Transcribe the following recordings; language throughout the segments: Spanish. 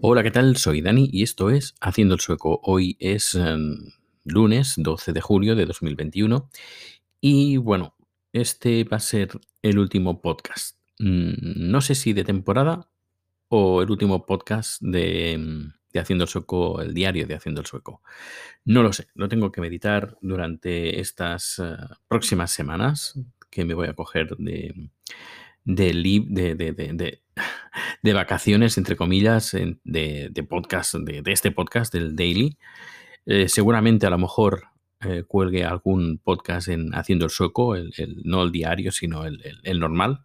Hola, ¿qué tal? Soy Dani y esto es Haciendo el Sueco. Hoy es em, lunes 12 de julio de 2021 y bueno, este va a ser el último podcast. Mm, No sé si de temporada o el último podcast de, em, de Haciendo el Sueco, el diario de Haciendo el Sueco. No lo sé, lo tengo que meditar durante estas eh, próximas semanas que me voy a coger de, de, de, de- de- vacaciones, entre comillas, de, podcast, de, este podcast, del Daily. Eh, seguramente a lo mejor eh, cuelgue algún podcast en Haciendo el Sueco, el, el- no el diario, sino el, el- normal.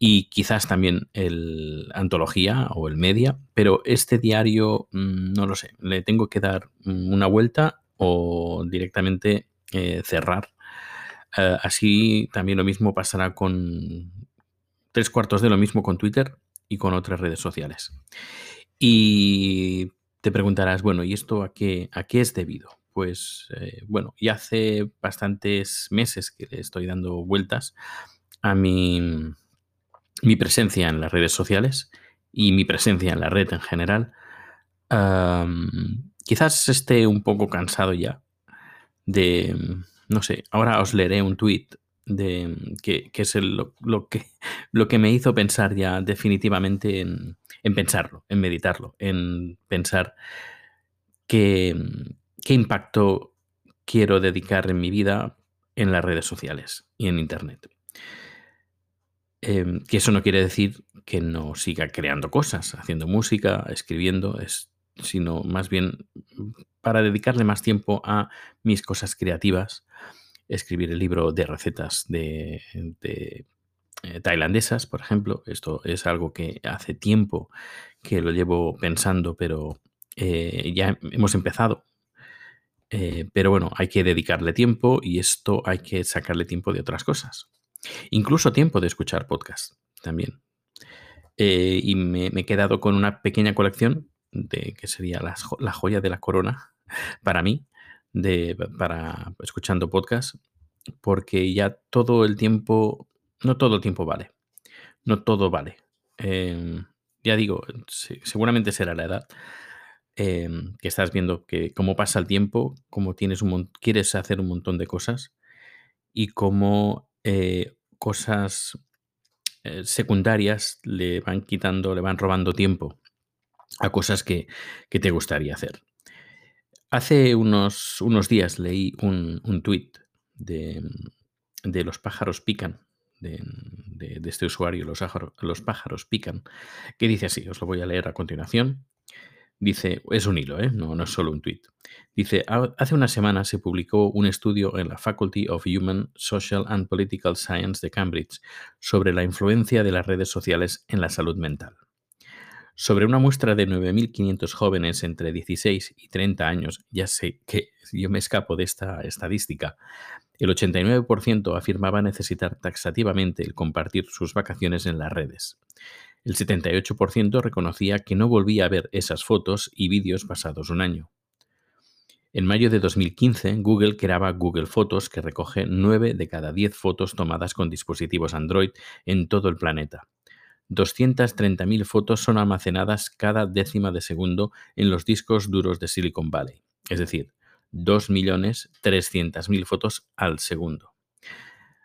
Y quizás también el Antología o el Media, pero este diario mm, no lo sé, le tengo que dar mm, una vuelta o directamente eh, cerrar. Así también lo mismo pasará con tres cuartos de lo mismo con Twitter y con otras redes sociales. Y te preguntarás, bueno, ¿y esto a qué, a qué es debido? Pues eh, bueno, ya hace bastantes meses que le estoy dando vueltas a mi, mi presencia en las redes sociales y mi presencia en la red en general. Quizás esté un poco cansado ya de, no sé, ahora os leeré un tuit de que, que es lo, lo que, lo que me hizo pensar ya definitivamente en, en pensarlo, en meditarlo, en pensar qué, qué impacto quiero dedicar en mi vida en las redes sociales y en Internet. Em, que eso no quiere decir que no siga creando cosas, haciendo música, escribiendo, es, sino más bien para dedicarle más tiempo a mis cosas creativas, escribir el libro de recetas de, eh, tailandesas, por ejemplo. Esto es algo que hace tiempo que lo llevo pensando, pero eh, ya hemos empezado. Eh, pero bueno, hay que dedicarle tiempo y esto hay que sacarle tiempo de otras cosas. Incluso tiempo de escuchar podcast también. Y me, he quedado con una pequeña colección de que sería la joya de la corona para mí, de, para escuchando podcast, porque ya todo el tiempo, no todo el tiempo vale, no todo vale. Eh, ya digo, se- seguramente será la edad eh, que estás viendo que cómo pasa el tiempo, cómo tienes un quieres hacer un montón de cosas y cómo eh, cosas eh, secundarias le van quitando, le van robando tiempo a cosas que, que te gustaría hacer. Hace unos, unos días leí un, un tuit de, de Los pájaros pican, de, este usuario, los, ájaro- los pájaros pican, que dice así, os lo voy a leer a continuación. Dice, es un hilo, ¿eh? no, no es solo un tuit. Dice, "Ha- hace una semana se publicó un estudio en la Faculty of Human, Social and Political Science de Cambridge sobre la influencia de las redes sociales en la salud mental. Sobre una muestra de 9.500 jóvenes entre 16 y 30 años, ya sé que yo me escapo de esta estadística, el 89% afirmaba necesitar taxativamente el compartir sus vacaciones en las redes. El 78% reconocía que no volvía a ver esas fotos y vídeos pasados un año. En mayo de 2015, Google creaba Google Fotos, que recoge 9 de cada 10 fotos tomadas con dispositivos Android en todo el planeta. 230.000 fotos son almacenadas cada décima de segundo en los discos duros de Silicon Valley, es decir, 2.300.000 fotos al segundo.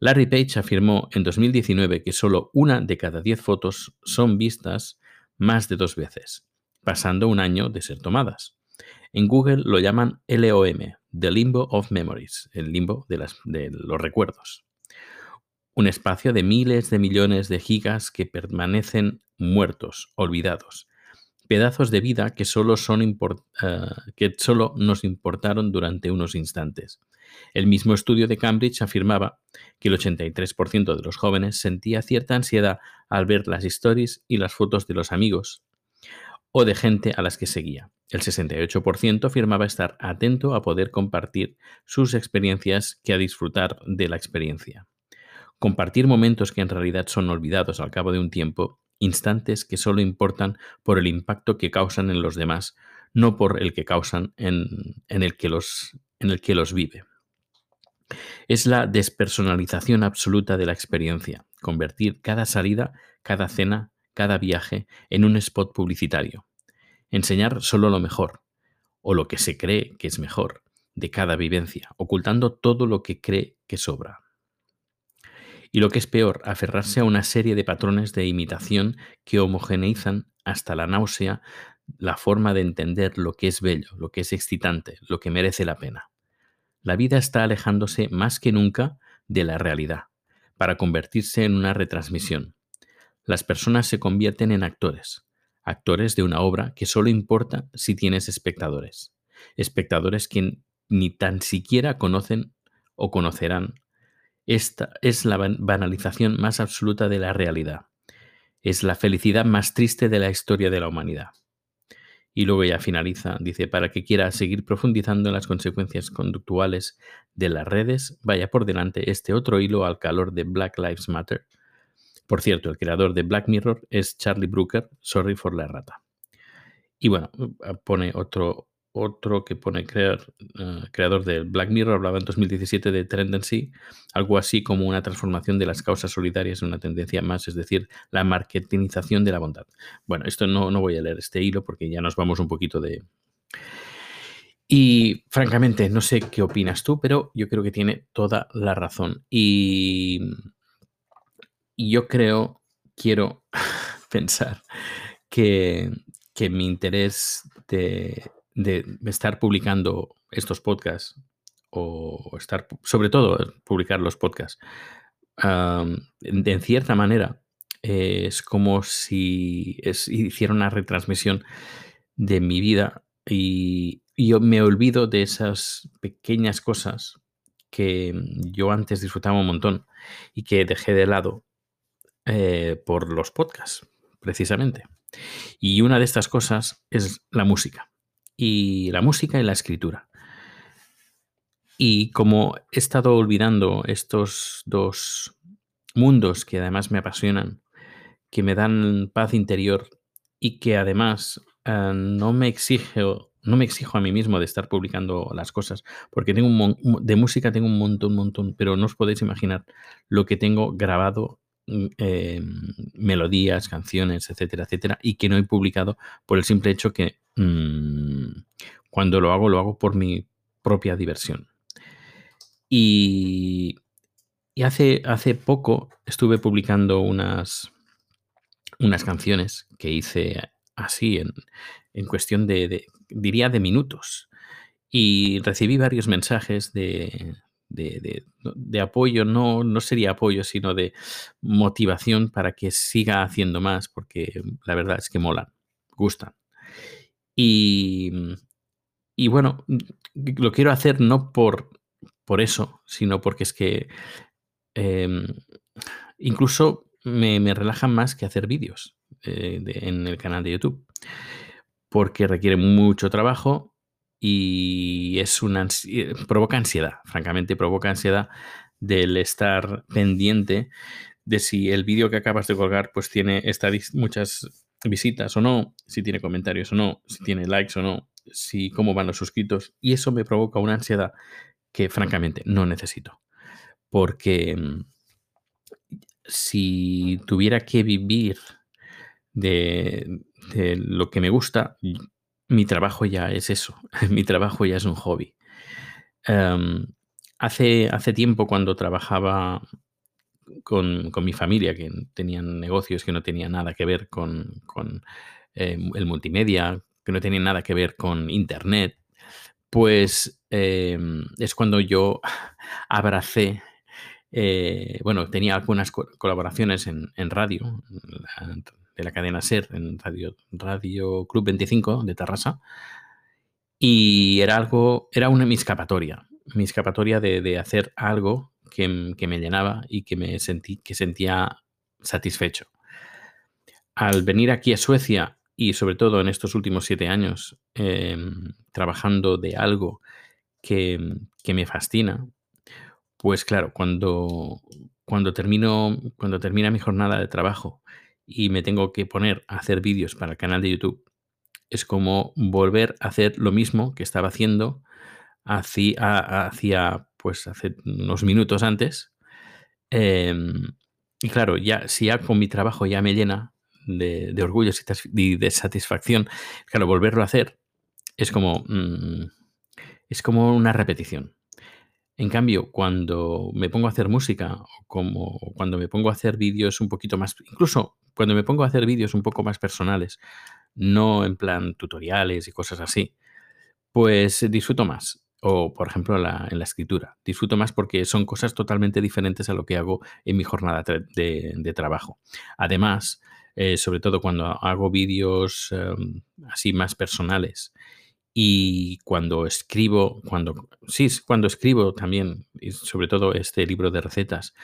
Larry Page afirmó en 2019 que solo una de cada 10 fotos son vistas más de dos veces, pasando un año de ser tomadas. En Google lo llaman LOM, The Limbo of Memories, el limbo de, de los recuerdos. Un espacio de miles de millones de gigas que permanecen muertos, olvidados. Pedazos de vida que solo, son eh, que solo nos importaron durante unos instantes. El mismo estudio de Cambridge afirmaba que el 83% de los jóvenes sentía cierta ansiedad al ver las stories y las fotos de los amigos o de gente a las que seguía. El 68% afirmaba estar atento a poder compartir sus experiencias que a disfrutar de la experiencia. Compartir momentos que en realidad son olvidados al cabo de un tiempo, instantes que solo importan por el impacto que causan en los demás, no por el que causan en, el, que los, el que los vive. Es la despersonalización absoluta de la experiencia, convertir cada salida, cada cena, cada viaje en un spot publicitario. enseñar solo lo mejor, o lo que se cree que es mejor, de cada vivencia, ocultando todo lo que cree que sobra. Y lo que es peor, aferrarse a una serie de patrones de imitación que homogeneizan hasta la náusea la forma de entender lo que es bello, lo que es excitante, lo que merece la pena. La vida está alejándose más que nunca de la realidad, para convertirse en una retransmisión. Las personas se convierten en actores, actores de una obra que solo importa si tienes espectadores, espectadores que ni tan siquiera conocen o conocerán esta es la banalización más absoluta de la realidad. Es la felicidad más triste de la historia de la humanidad. Y luego ya finaliza, dice, para que quiera seguir profundizando en las consecuencias conductuales de las redes, vaya por delante este otro hilo al calor de Black Lives Matter. Por cierto, el creador de Black Mirror es Charlie Brooker, sorry for la rata. Y bueno, pone otro, otro que pone eh, creador del Black Mirror, hablaba en 2017 de tendency, algo así como una transformación de las causas solidarias en una tendencia más, es decir, la marketingización de la bondad. Bueno, esto no, no voy a leer este hilo porque ya nos vamos un poquito de... Y francamente, no sé qué opinas tú, pero yo creo que tiene toda la razón. Y, y yo creo, quiero pensar que, que mi interés de de estar publicando estos podcasts o estar, sobre todo, publicar los podcasts, de, en cierta manera es como si hiciera una retransmisión de mi vida y, yo me olvido de esas pequeñas cosas que yo antes disfrutaba un montón y que dejé de lado eh, por los podcasts, precisamente. Y una de estas cosas es la música y la música y la escritura. Y como he estado olvidando estos dos mundos que además me apasionan, que me dan paz interior y que además eh, no me exijo no me exijo a mí mismo de estar publicando las cosas, porque tengo un de música tengo un montón, un montón, pero no os podéis imaginar lo que tengo grabado Mm, em, melodías, canciones, etcétera, etcétera, y que no he publicado por el simple hecho que mm, cuando lo hago, lo hago por mi propia diversión. Y, hace, hace poco estuve publicando unas, unas canciones que hice así, en, en cuestión de, diría, de minutos. Y recibí varios mensajes de, de, apoyo, no, no sería apoyo, sino de motivación para que siga haciendo más, porque la verdad es que molan, gustan. Y, y bueno, lo quiero hacer no por, por eso, sino porque es que em, incluso me, me, relajan más que hacer vídeos eh, en el canal de YouTube, porque requiere mucho trabajo y es una provoca ansiedad, francamente provoca ansiedad del estar pendiente de si el vídeo que acabas de colgar pues tiene muchas visitas o no, si tiene comentarios o no, si tiene likes o no, si cómo van los suscritos y eso me provoca una ansiedad que francamente no necesito. Porque mm, si tuviera que vivir de lo que me gusta, mi trabajo ya es eso, mi trabajo ya es un hobby. Em, hace, hace tiempo cuando trabajaba con, mi familia, que tenían negocios que no tenían nada que ver con, em, el multimedia, que no tenían nada que ver con Internet, pues em, es cuando yo abracé, eh, bueno, tenía algunas colaboraciones en, en radio, de la cadena SER en Radio, Radio Club 25 de Tarrasa. Y era algo, era una mi escapatoria, mi escapatoria de, hacer algo que, me llenaba y que me sentí, que sentía satisfecho. Al venir aquí a Suecia y sobre todo en estos últimos siete años em, trabajando de algo que, me fascina, pues claro, cuando, cuando, termino, cuando termina mi jornada de trabajo y me tengo que poner a hacer vídeos para el canal de YouTube, es como volver a hacer lo mismo que estaba haciendo hacía, pues hace unos minutos antes. Em, y claro, ya si ya con mi trabajo ya me llena de, orgullo y de satisfacción. Claro, volverlo a hacer es como, mm, es como una repetición. En cambio, cuando me pongo a hacer música, o como cuando me pongo a hacer vídeos un poquito más, incluso cuando me pongo a hacer vídeos un poco más personales, no en plan tutoriales y cosas así, pues disfruto más. O, por ejemplo, en la escritura. Disfruto más porque son cosas totalmente diferentes a lo que hago en mi jornada de, trabajo. Además, eh, sobre todo cuando hago vídeos em, así más personales y cuando escribo, cuando sí, cuando escribo también, y sobre todo este libro de recetas,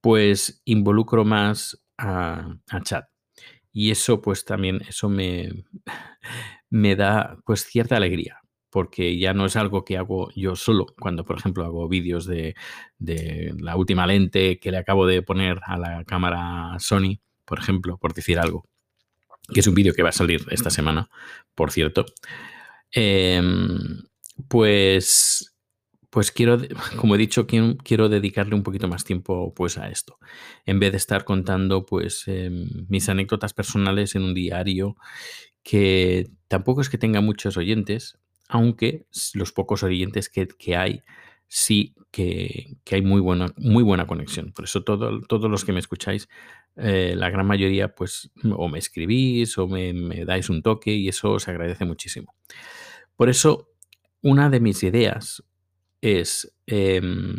pues involucro más a, a chat. Y eso, pues también, eso me, me da pues cierta alegría porque ya no es algo que hago yo solo. Cuando, por ejemplo, hago vídeos de, la última lente que le acabo de poner a la cámara Sony, por ejemplo, por decir algo, que es un vídeo que va a salir esta semana, por cierto, em, pues, pues quiero, como he dicho, quiero, dedicarle un poquito más tiempo pues, a esto, en vez de estar contando pues, em, mis anécdotas personales en un diario que tampoco es que tenga muchos oyentes, aunque los pocos oyentes que, hay sí que, hay muy buena, muy buena conexión. Por eso todo, todos los que me escucháis, eh, la gran mayoría, pues o me escribís o me, dais un toque y eso os agradece muchísimo. Por eso, una de mis ideas es em,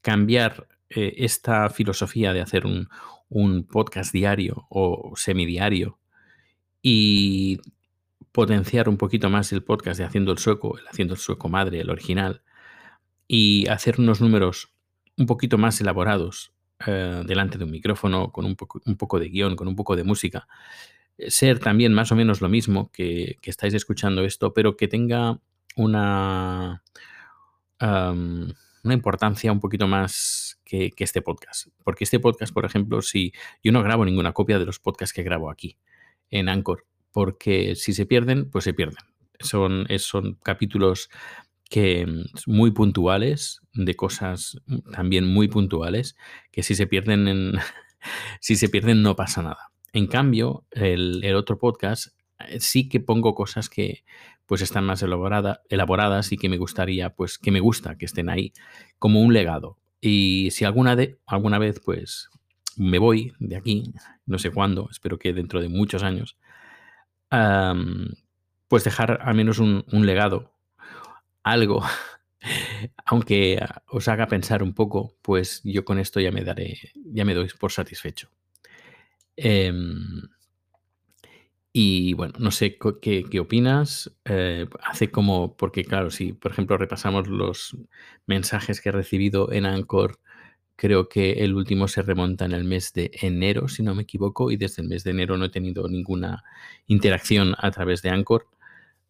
cambiar eh, esta filosofía de hacer un, un podcast diario o semidiario y potenciar un poquito más el podcast de Haciendo el Sueco, el Haciendo el Sueco Madre, el original, y hacer unos números un poquito más elaborados eh, delante de un micrófono, con un poco, un poco, de guion, con un poco de música. Eh, ser también más o menos lo mismo que, estáis escuchando esto, pero que tenga una, una importancia un poquito más que, este podcast. Porque este podcast, por ejemplo, si yo no grabo ninguna copia de los podcasts que grabo aquí en Anchor, porque si se pierden, pues se pierden. Son, son capítulos que mm, muy puntuales, de cosas también muy puntuales, que si se pierden, en, si se pierden no pasa nada. En cambio, el, otro podcast sí que pongo cosas que pues están más elaboradas y que me gustaría, pues que me gusta que estén ahí como un legado. Y si alguna, de, alguna vez pues me voy de aquí, no sé cuándo, espero que dentro de muchos años, pues dejar al menos un, legado, algo, aunque os haga pensar un poco, pues yo con esto ya me daré, ya me doy por satisfecho. Em, y bueno, no sé qué, opinas. Eh, hace como, porque claro, si por ejemplo repasamos los mensajes que he recibido en Anchor Creo que el último se remonta en el mes de enero, si no me equivoco, y desde el mes de enero no he tenido ninguna interacción a través de Anchor.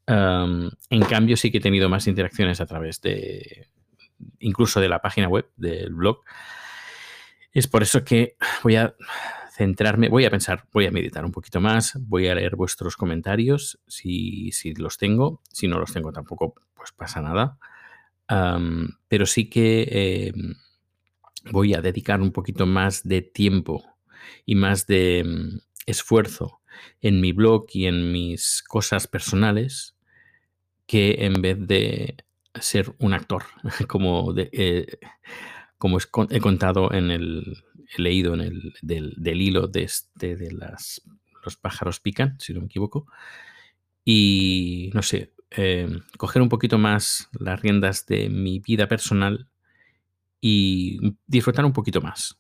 en cambio, sí que he tenido más interacciones a través de, incluso de la página web, del blog. Es por eso que voy a centrarme, voy a pensar, voy a meditar un poquito más, voy a leer vuestros comentarios si, los tengo, si no los tengo tampoco, pues pasa nada. pero sí que em, voy a dedicar un poquito más de tiempo y más de mm, esfuerzo en mi blog y en mis cosas personales que en vez de ser un actor, como, eh, como he contado en el, he leído en el del, hilo de, este, de las, los pájaros pican, si no me equivoco, y no sé, eh, coger un poquito más las riendas de mi vida personal y disfrutar un poquito más.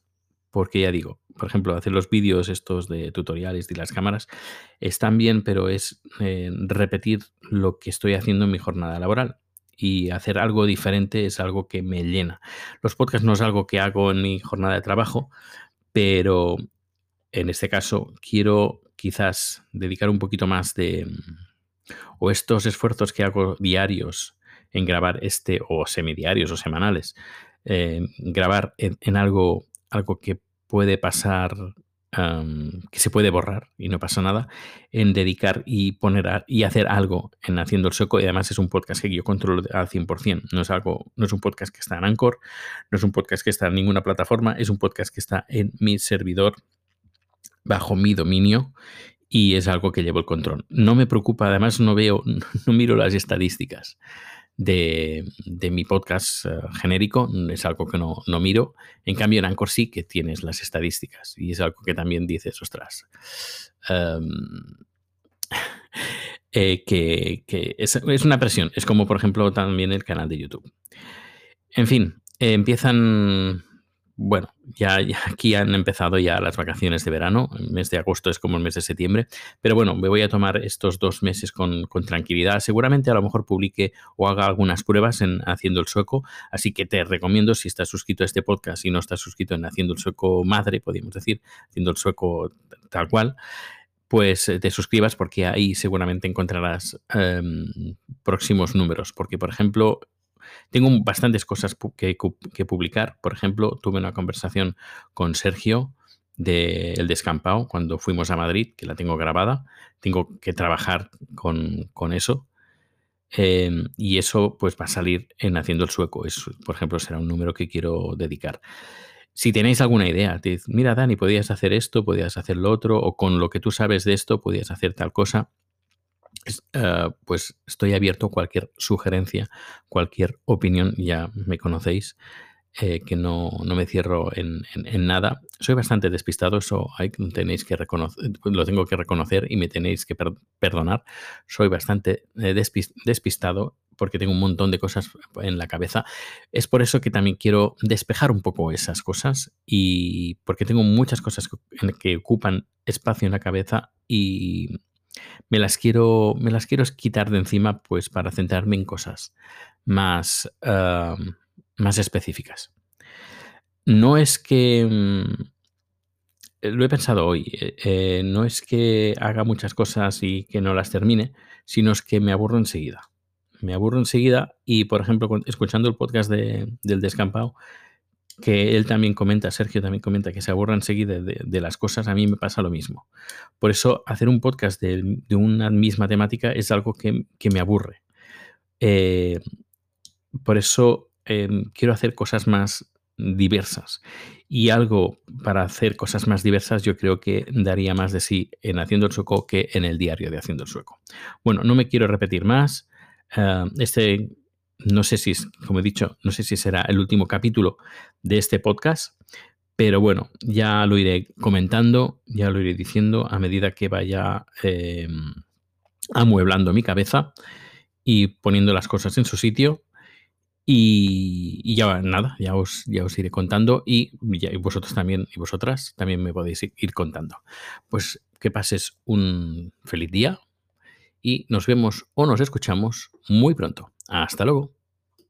Porque ya digo, por ejemplo, hacer los vídeos estos de tutoriales y las cámaras están bien, pero es eh, repetir lo que estoy haciendo en mi jornada laboral. Y hacer algo diferente es algo que me llena. Los podcasts no es algo que hago en mi jornada de trabajo, pero en este caso quiero quizás dedicar un poquito más de... o estos esfuerzos que hago diarios en grabar este, o semidiarios o semanales, eh, grabar en, algo, algo que puede pasar, que se puede borrar y no pasa nada, en dedicar y poner y hacer algo en Haciendo el Soco. Y además es un podcast que yo controlo al 100%. No es, algo, no es un podcast que está en Anchor, no es un podcast que está en ninguna plataforma, es un podcast que está en mi servidor bajo mi dominio y es algo que llevo el control. No me preocupa, además no veo, no miro las estadísticas de, mi podcast eh, genérico, es algo que no, miro. En cambio, en Anchor sí que tienes las estadísticas y es algo que también dices, ostras. Em, eh, que, es, es, una presión. Es como, por ejemplo, también el canal de YouTube. En fin, empiezan bueno, ya, aquí han empezado ya las vacaciones de verano. El mes de agosto es como el mes de septiembre. Pero bueno, me voy a tomar estos dos meses con, tranquilidad. Seguramente a lo mejor publique o haga algunas pruebas en Haciendo el Sueco. Así que te recomiendo, si estás suscrito a este podcast y no estás suscrito en Haciendo el Sueco Madre, podríamos decir, Haciendo el Sueco tal cual, pues eh, te suscribas porque ahí seguramente encontrarás em, próximos números. Porque, por ejemplo, tengo bastantes cosas que, publicar. Por ejemplo, tuve una conversación con Sergio de El Descampado cuando fuimos a Madrid, que la tengo grabada. Tengo que trabajar con, eso. Em, y eso pues va a salir en Haciendo el Sueco. Es, por ejemplo, será un número que quiero dedicar. Si tenéis alguna idea, mira Dani, podías hacer esto, podías hacer lo otro, o con lo que tú sabes de esto, podías hacer tal cosa, eh, pues estoy abierto a cualquier sugerencia, cualquier opinión, ya me conocéis, eh, que no, me cierro en, nada. Soy bastante despistado, eso hay, tenéis que reconocer, lo tengo que reconocer y me tenéis que perdonar. Soy bastante eh, despistado porque tengo un montón de cosas en la cabeza. Es por eso que también quiero despejar un poco esas cosas y porque tengo muchas cosas que ocupan espacio en la cabeza y me las quiero, me las quiero quitar de encima pues para centrarme en cosas más, más específicas. No es que... Mm, lo he pensado hoy, eh, eh, no es que haga muchas cosas y que no las termine, sino es que me aburro enseguida. Me aburro enseguida y, por ejemplo, escuchando el podcast de, del descampado, que él también comenta, Sergio también comenta que se aburra enseguida de, las cosas, a mí me pasa lo mismo. Por eso hacer un podcast de, una misma temática es algo que, me aburre. Eh, por eso em, quiero hacer cosas más diversas. Y algo para hacer cosas más diversas yo creo que daría más de sí en Haciendo el Sueco que en el diario de Haciendo el Sueco. Bueno, no me quiero repetir más. Eh, este no sé si, como he dicho, no sé si será el último capítulo de este podcast, pero bueno, ya lo iré comentando, ya lo iré diciendo a medida que vaya em, amueblando mi cabeza y poniendo las cosas en su sitio. Y, ya nada, ya os, ya iré contando y, y, vosotros también y vosotras también me podéis ir contando. Pues que pases un feliz día y nos vemos o nos escuchamos muy pronto. Hasta luego.